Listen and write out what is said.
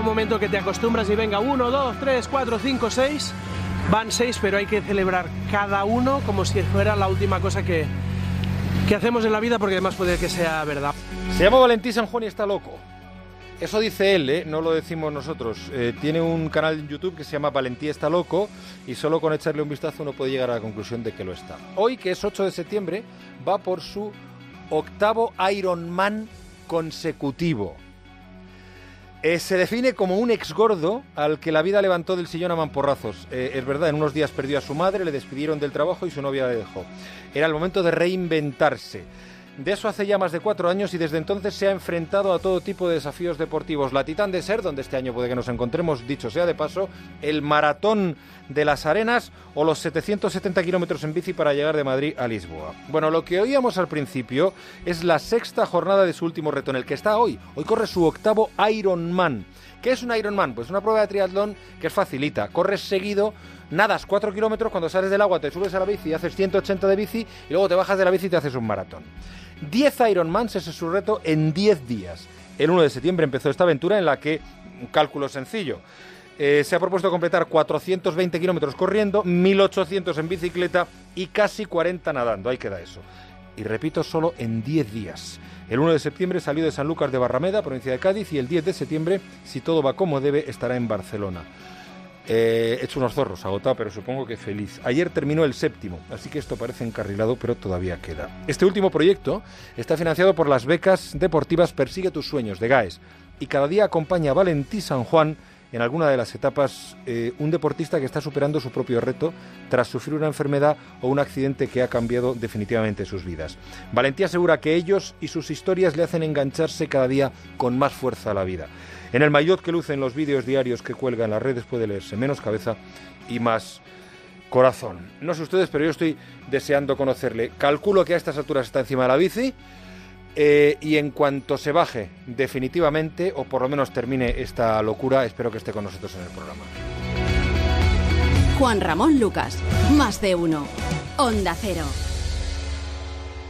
un momento que te acostumbras y venga, uno, dos, tres, cuatro, cinco, seis. Van seis, pero hay que celebrar cada uno como si fuera la última cosa que, que hacemos en la vida, porque además puede que sea verdad. Se llama Valentín San Juan y está loco. Eso dice él, ¿eh? no lo decimos nosotros. Eh, tiene un canal en YouTube que se llama Valentía está loco y solo con echarle un vistazo uno puede llegar a la conclusión de que lo está. Hoy, que es 8 de septiembre, va por su octavo Ironman consecutivo. Eh, se define como un ex gordo al que la vida levantó del sillón a mamporrazos. Eh, es verdad, en unos días perdió a su madre, le despidieron del trabajo y su novia le dejó. Era el momento de reinventarse. De eso hace ya más de cuatro años y desde entonces se ha enfrentado a todo tipo de desafíos deportivos. La Titán de Ser, donde este año puede que nos encontremos, dicho sea de paso, el Maratón de las Arenas o los 770 kilómetros en bici para llegar de Madrid a Lisboa. Bueno, lo que oíamos al principio es la sexta jornada de su último reto, en el que está hoy. Hoy corre su octavo Ironman. ¿Qué es un Ironman? Pues una prueba de triatlón que es facilita. Corres seguido nadas 4 kilómetros, cuando sales del agua te subes a la bici y haces 180 de bici y luego te bajas de la bici y te haces un maratón. 10 Ironmans, ese es su reto, en 10 días. El 1 de septiembre empezó esta aventura en la que, un cálculo sencillo, eh, se ha propuesto completar 420 kilómetros corriendo, 1800 en bicicleta y casi 40 nadando. Ahí queda eso. Y repito, solo en 10 días. El 1 de septiembre salió de San Lucas de Barrameda, provincia de Cádiz, y el 10 de septiembre, si todo va como debe, estará en Barcelona. Eh, he hecho unos zorros, agotado, pero supongo que feliz. Ayer terminó el séptimo, así que esto parece encarrilado, pero todavía queda. Este último proyecto está financiado por las becas deportivas Persigue tus sueños de GAES y cada día acompaña a Valentí San Juan en alguna de las etapas eh, un deportista que está superando su propio reto tras sufrir una enfermedad o un accidente que ha cambiado definitivamente sus vidas. Valentía asegura que ellos y sus historias le hacen engancharse cada día con más fuerza a la vida. En el maillot que luce en los vídeos diarios que cuelga en las redes puede leerse menos cabeza y más corazón. No sé ustedes, pero yo estoy deseando conocerle. Calculo que a estas alturas está encima de la bici. Eh, y en cuanto se baje definitivamente, o por lo menos termine esta locura, espero que esté con nosotros en el programa. Juan Ramón Lucas, más de uno. Onda Cero.